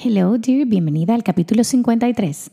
Hello, dear, bienvenida al capítulo 53.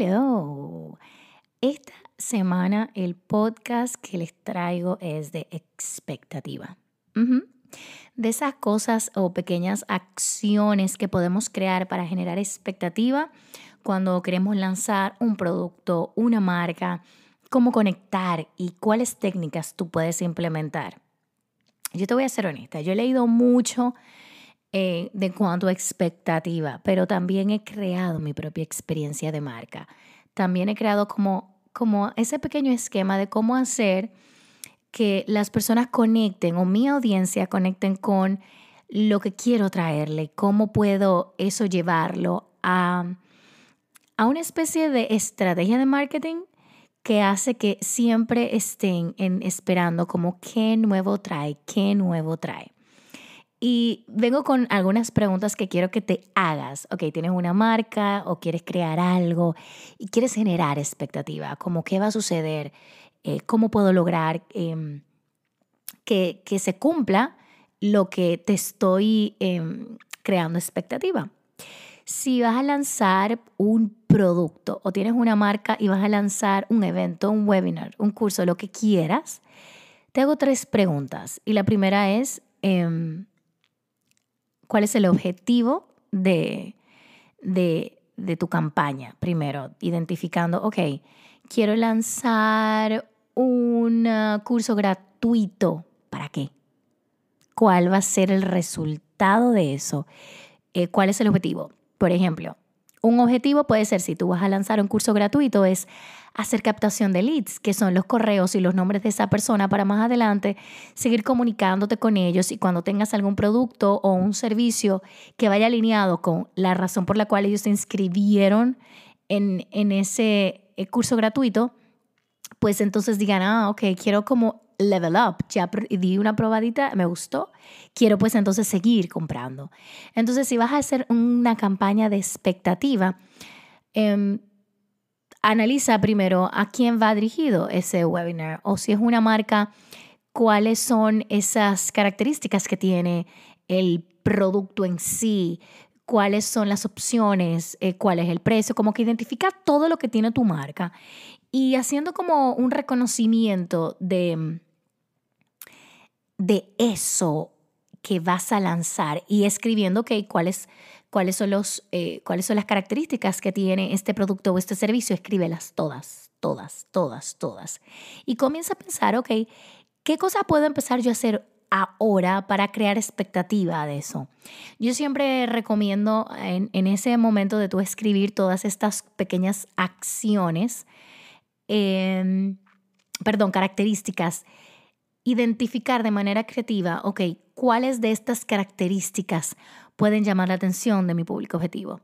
Hello. Esta semana el podcast que les traigo es de expectativa. De esas cosas o pequeñas acciones que podemos crear para generar expectativa cuando queremos lanzar un producto, una marca, cómo conectar y cuáles técnicas tú puedes implementar. Yo te voy a ser honesta, yo he leído mucho eh, de cuanto a expectativa, pero también he creado mi propia experiencia de marca. También he creado como, como ese pequeño esquema de cómo hacer que las personas conecten o mi audiencia conecten con lo que quiero traerle, cómo puedo eso llevarlo a, a una especie de estrategia de marketing que hace que siempre estén esperando como qué nuevo trae, qué nuevo trae. Y vengo con algunas preguntas que quiero que te hagas. Ok, tienes una marca o quieres crear algo y quieres generar expectativa, como qué va a suceder, eh, cómo puedo lograr em, que, que, se cumpla lo que te estoy em, creando expectativa. Si vas a lanzar un producto o tienes una marca y vas a lanzar un evento, un webinar, un curso, lo que quieras, te hago tres preguntas. Y la primera es, em, cuál es el objetivo de, de, tu campaña. Primero, identificando, ok, quiero lanzar un uh, curso gratuito. ¿Para qué? ¿Cuál va a ser el resultado de eso? Eh, ¿Cuál es el objetivo? Por ejemplo, un objetivo puede ser, si tú vas a lanzar un curso gratuito, es hacer captación de leads, que son los correos y los nombres de esa persona para más adelante seguir comunicándote con ellos y cuando tengas algún producto o un servicio que vaya alineado con la razón por la cual ellos se inscribieron en, en ese eh, curso gratuito, pues entonces digan, ah, ok, quiero como level up, ya di una probadita, me gustó, quiero pues entonces seguir comprando. Entonces, si vas a hacer una campaña de expectativa, em, analiza primero a quién va dirigido ese webinar o si es una marca, cuáles son esas características que tiene el producto en sí, cuáles son las opciones, eh, cuál es el precio, como que identifica todo lo que tiene tu marca y haciendo como un reconocimiento de de eso que vas a lanzar y escribiendo okay, cuáles, son eh, son las características que tiene este producto o este servicio, escríbelas todas, todas, todas, todas. Y comienza a pensar, ok, ¿qué cosa puedo empezar yo a hacer ahora para crear expectativa de eso? Yo siempre recomiendo en, en ese momento de tú escribir todas estas pequeñas acciones, eh, perdón, características, identificar de manera creativa, ok, cuáles de estas características pueden llamar la atención de mi público objetivo.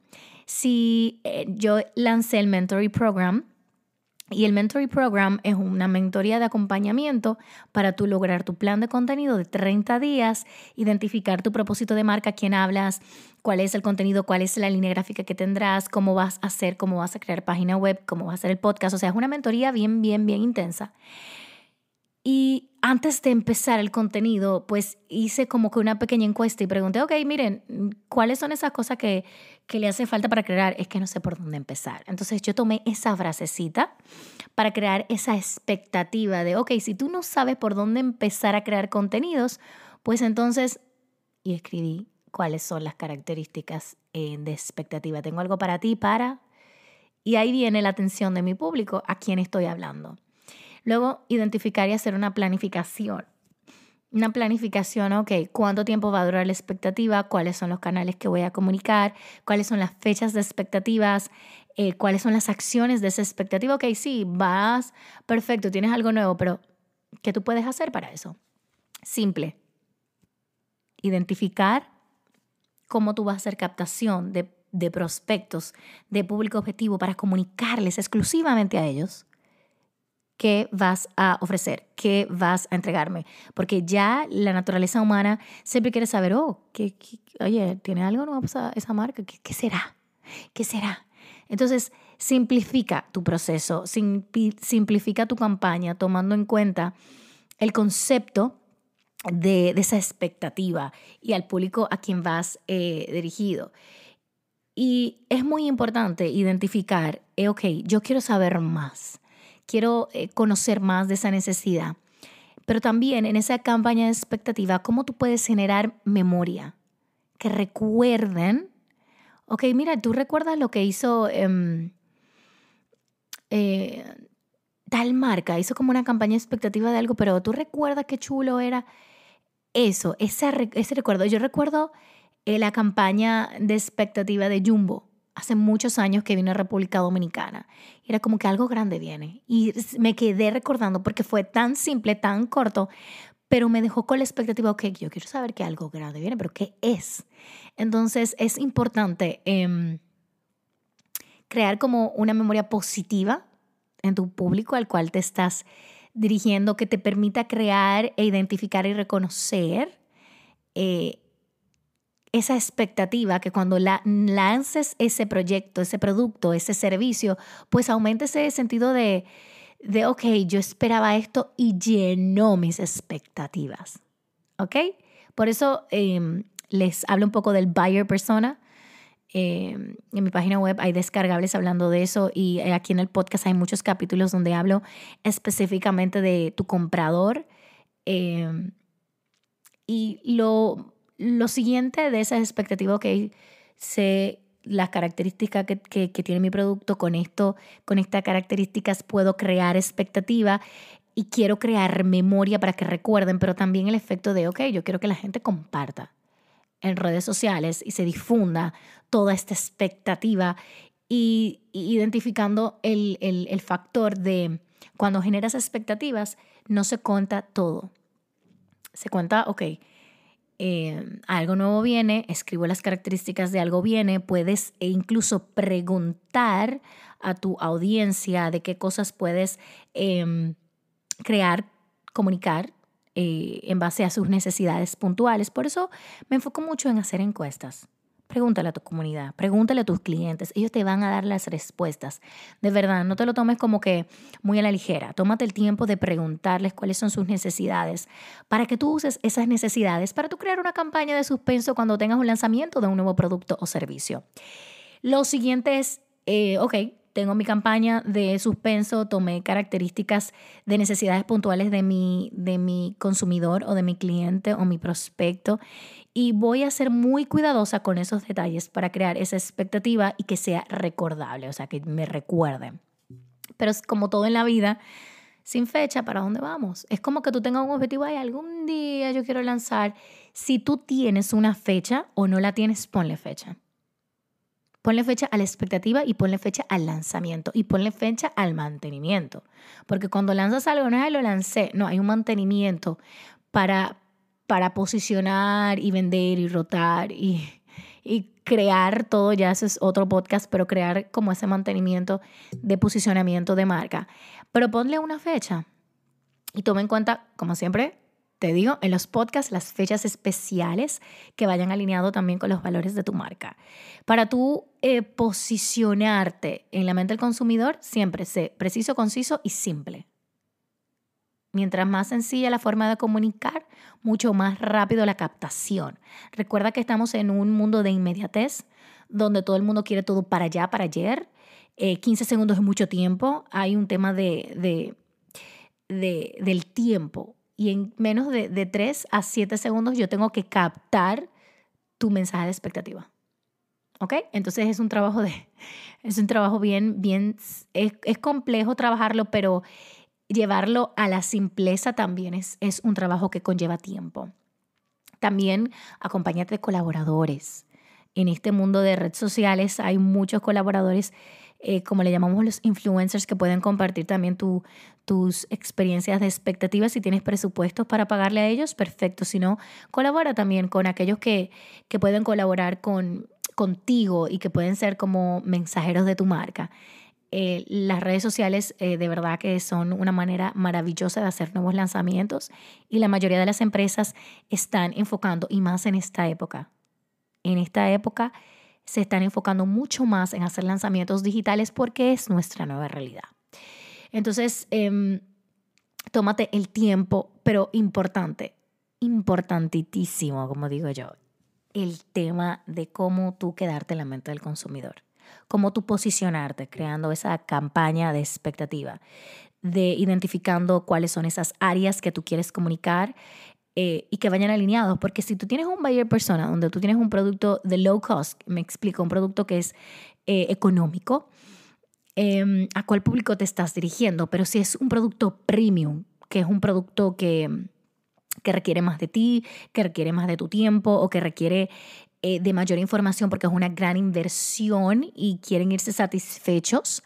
Si eh, yo lancé el Mentoring Program, y el Mentoring Program es una mentoría de acompañamiento para tú lograr tu plan de contenido de 30 días, identificar tu propósito de marca, quién hablas, cuál es el contenido, cuál es la línea gráfica que tendrás, cómo vas a hacer, cómo vas a crear página web, cómo vas a hacer el podcast. O sea, es una mentoría bien, bien, bien intensa. Y antes de empezar el contenido, pues hice como que una pequeña encuesta y pregunté, ok, miren, ¿cuáles son esas cosas que, que le hace falta para crear? Es que no sé por dónde empezar. Entonces yo tomé esa frasecita para crear esa expectativa de, ok, si tú no sabes por dónde empezar a crear contenidos, pues entonces, y escribí cuáles son las características eh, de expectativa. Tengo algo para ti, para... Y ahí viene la atención de mi público, a quién estoy hablando. Luego, identificar y hacer una planificación. Una planificación, ok, cuánto tiempo va a durar la expectativa, cuáles son los canales que voy a comunicar, cuáles son las fechas de expectativas, eh, cuáles son las acciones de esa expectativa. Ok, sí, vas, perfecto, tienes algo nuevo, pero ¿qué tú puedes hacer para eso? Simple. Identificar cómo tú vas a hacer captación de, de prospectos, de público objetivo para comunicarles exclusivamente a ellos qué vas a ofrecer, qué vas a entregarme. Porque ya la naturaleza humana siempre quiere saber, oh, ¿qué, oye, ¿tiene algo nuevo esa marca? ¿Qué, ¿Qué será? ¿Qué será? Entonces, simplifica tu proceso, simplifica tu campaña tomando en cuenta el concepto de, esa expectativa y al público a quien vas eh, dirigido. Y es muy importante identificar, eh, ok, yo quiero saber más, quiero eh, conocer más de esa necesidad, pero también en esa campaña de expectativa, ¿cómo tú puedes generar memoria? Que recuerden, ok, mira, tú recuerdas lo que hizo em, tal marca, hizo como una campaña de expectativa de algo, pero tú recuerdas qué chulo era eso, ese, ese recuerdo. Yo recuerdo eh, la campaña de expectativa de Jumbo hace muchos años que vino a República Dominicana. Era como que algo grande viene. Y me quedé recordando porque fue tan simple, tan corto, pero me dejó con la expectativa, ok, yo quiero saber que algo grande viene, pero ¿qué es? Entonces es importante em, crear como una memoria positiva en tu público al cual te estás dirigiendo que te permita crear e identificar y reconocer eh, esa expectativa que cuando la, lances ese proyecto, ese producto, ese servicio, pues aumente ese sentido de, de, ok, yo esperaba esto y llenó mis expectativas. ¿Ok? Por eso em, les hablo un poco del buyer persona, Em, en mi página web hay descargables hablando de eso y aquí en el podcast hay muchos capítulos donde hablo específicamente de tu comprador. Em, y lo, lo siguiente de esa expectativa, ok, sé las características que, que, tiene mi producto, con esto, con estas características puedo crear expectativa y quiero crear memoria para que recuerden, pero también el efecto de, ok, yo quiero que la gente comparta en redes sociales y se difunda toda esta expectativa y, identificando el, el, factor de cuando generas expectativas, no se cuenta todo. Se cuenta, ok, eh, algo nuevo viene, escribo las características de algo viene, puedes e incluso preguntar a tu audiencia de qué cosas puedes em, crear, comunicar eh, en base a sus necesidades puntuales. Por eso me enfoco mucho en hacer encuestas. Pregúntale a tu comunidad, pregúntale a tus clientes, ellos te van a dar las respuestas. De verdad, no te lo tomes como que muy a la ligera. Tómate el tiempo de preguntarles cuáles son sus necesidades para que tú uses esas necesidades para tú crear una campaña de suspenso cuando tengas un lanzamiento de un nuevo producto o servicio. Lo siguiente es, eh, ok, tengo mi campaña de suspenso, tomé características de necesidades puntuales de mi, de mi consumidor o de mi cliente o mi prospecto y voy a ser muy cuidadosa con esos detalles para crear esa expectativa y que sea recordable, o sea, que me recuerden. Pero es como todo en la vida, sin fecha, ¿para dónde vamos? Es como que tú tengas un objetivo, y algún día yo quiero lanzar. Si tú tienes una fecha o no la tienes, ponle fecha. Ponle fecha a la expectativa y ponle fecha al lanzamiento y ponle fecha al mantenimiento. Porque cuando lanzas algo, no es lo lancé, no, hay un mantenimiento para, para posicionar y vender y rotar y, y crear todo, ya ese es otro podcast, pero crear como ese mantenimiento de posicionamiento de marca. Pero ponle una fecha y toma en cuenta, como siempre, te digo, en los podcasts las fechas especiales que vayan alineado también con los valores de tu marca. Para tú eh, posicionarte en la mente del consumidor, siempre sé preciso, conciso y simple. Mientras más sencilla la forma de comunicar, mucho más rápido la captación. Recuerda que estamos en un mundo de inmediatez, donde todo el mundo quiere todo para allá, para ayer. 15 eh, segundos es mucho tiempo. Hay un tema de, de, del tiempo y en menos de, de 3 a 7 segundos yo tengo que captar tu mensaje de expectativa. ¿Ok? Entonces es un trabajo de, es un trabajo bien, bien, es, es complejo trabajarlo, pero llevarlo a la simpleza también es, es un trabajo que conlleva tiempo. También acompáñate de colaboradores. En este mundo de redes sociales hay muchos colaboradores eh, como le llamamos los influencers, que pueden compartir también tus experiencias de expectativas. Si tienes presupuestos para pagarle a ellos, perfecto. Si no, colabora también con aquellos que, que pueden colaborar con, contigo y que pueden ser como mensajeros de tu marca. Eh, las redes sociales eh, de verdad que son una manera maravillosa de hacer nuevos lanzamientos y la mayoría de las empresas están enfocando, y más en esta época, en esta época se están enfocando mucho más en hacer lanzamientos digitales porque es nuestra nueva realidad. Entonces, em, tómate el tiempo, pero importante, importantísimo, como digo yo, el tema de cómo tú quedarte en la mente del consumidor cómo tú posicionarte, creando esa campaña de expectativa, de identificando cuáles son esas áreas que tú quieres comunicar eh, y que vayan alineados. Porque si tú tienes un buyer persona donde tú tienes un producto de low cost, me explico, un producto que es eh, económico, em, ¿a cuál público te estás dirigiendo? Pero si es un producto premium, que es un producto que que requiere más de ti, que requiere más de tu tiempo o que requiere eh, de mayor información porque es una gran inversión y quieren irse satisfechos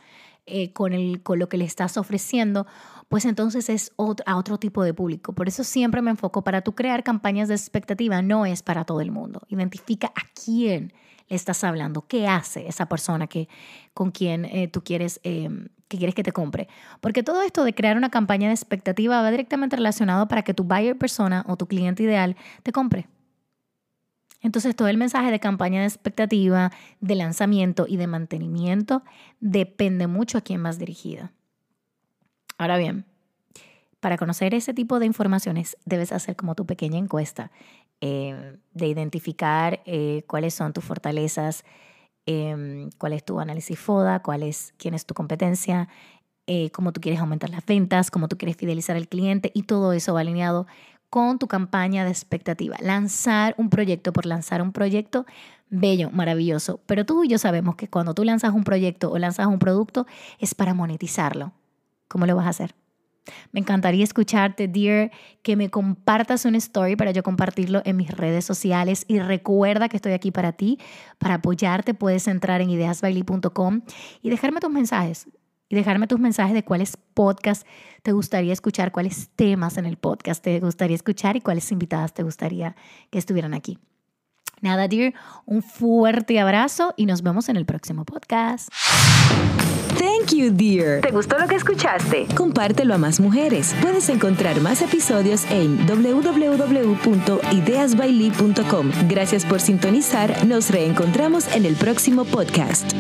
eh, con, el, con lo que le estás ofreciendo, pues entonces es a otro tipo de público. Por eso siempre me enfoco para tú crear campañas de expectativa, no es para todo el mundo. Identifica a quién le estás hablando, qué hace esa persona que, con quien eh, tú quieres, que quieres que te compre. Porque todo esto de crear una campaña de expectativa va directamente relacionado para que tu buyer persona o tu cliente ideal te compre. Entonces todo el mensaje de campaña de expectativa, de lanzamiento y de mantenimiento depende mucho a quién vas dirigida. Ahora bien, para conocer ese tipo de informaciones debes hacer como tu pequeña encuesta eh, de identificar eh, cuáles son tus fortalezas, em, cuál es tu análisis FODA, cuál es, quién es tu competencia, eh, cómo tú quieres aumentar las ventas, cómo tú quieres fidelizar al cliente y todo eso va alineado con tu campaña de expectativa. Lanzar un proyecto por lanzar un proyecto, bello, maravilloso. Pero tú y yo sabemos que cuando tú lanzas un proyecto o lanzas un producto es para monetizarlo. ¿Cómo lo vas a hacer? Me encantaría escucharte, dear, que me compartas una story para yo compartirlo en mis redes sociales. Y recuerda que estoy aquí para ti, para apoyarte. Puedes entrar en ideasbailey.com y dejarme tus mensajes y dejarme tus mensajes de cuáles podcasts te gustaría escuchar, cuáles temas en el podcast te gustaría escuchar y cuáles invitadas te gustaría que estuvieran aquí. Nada, dear, un fuerte abrazo y nos vemos en el próximo podcast. Thank you, dear. ¿Te gustó lo que escuchaste? Compártelo a más mujeres. Puedes encontrar más episodios en www.ideasbailey.com. Gracias por sintonizar. Nos reencontramos en el próximo podcast.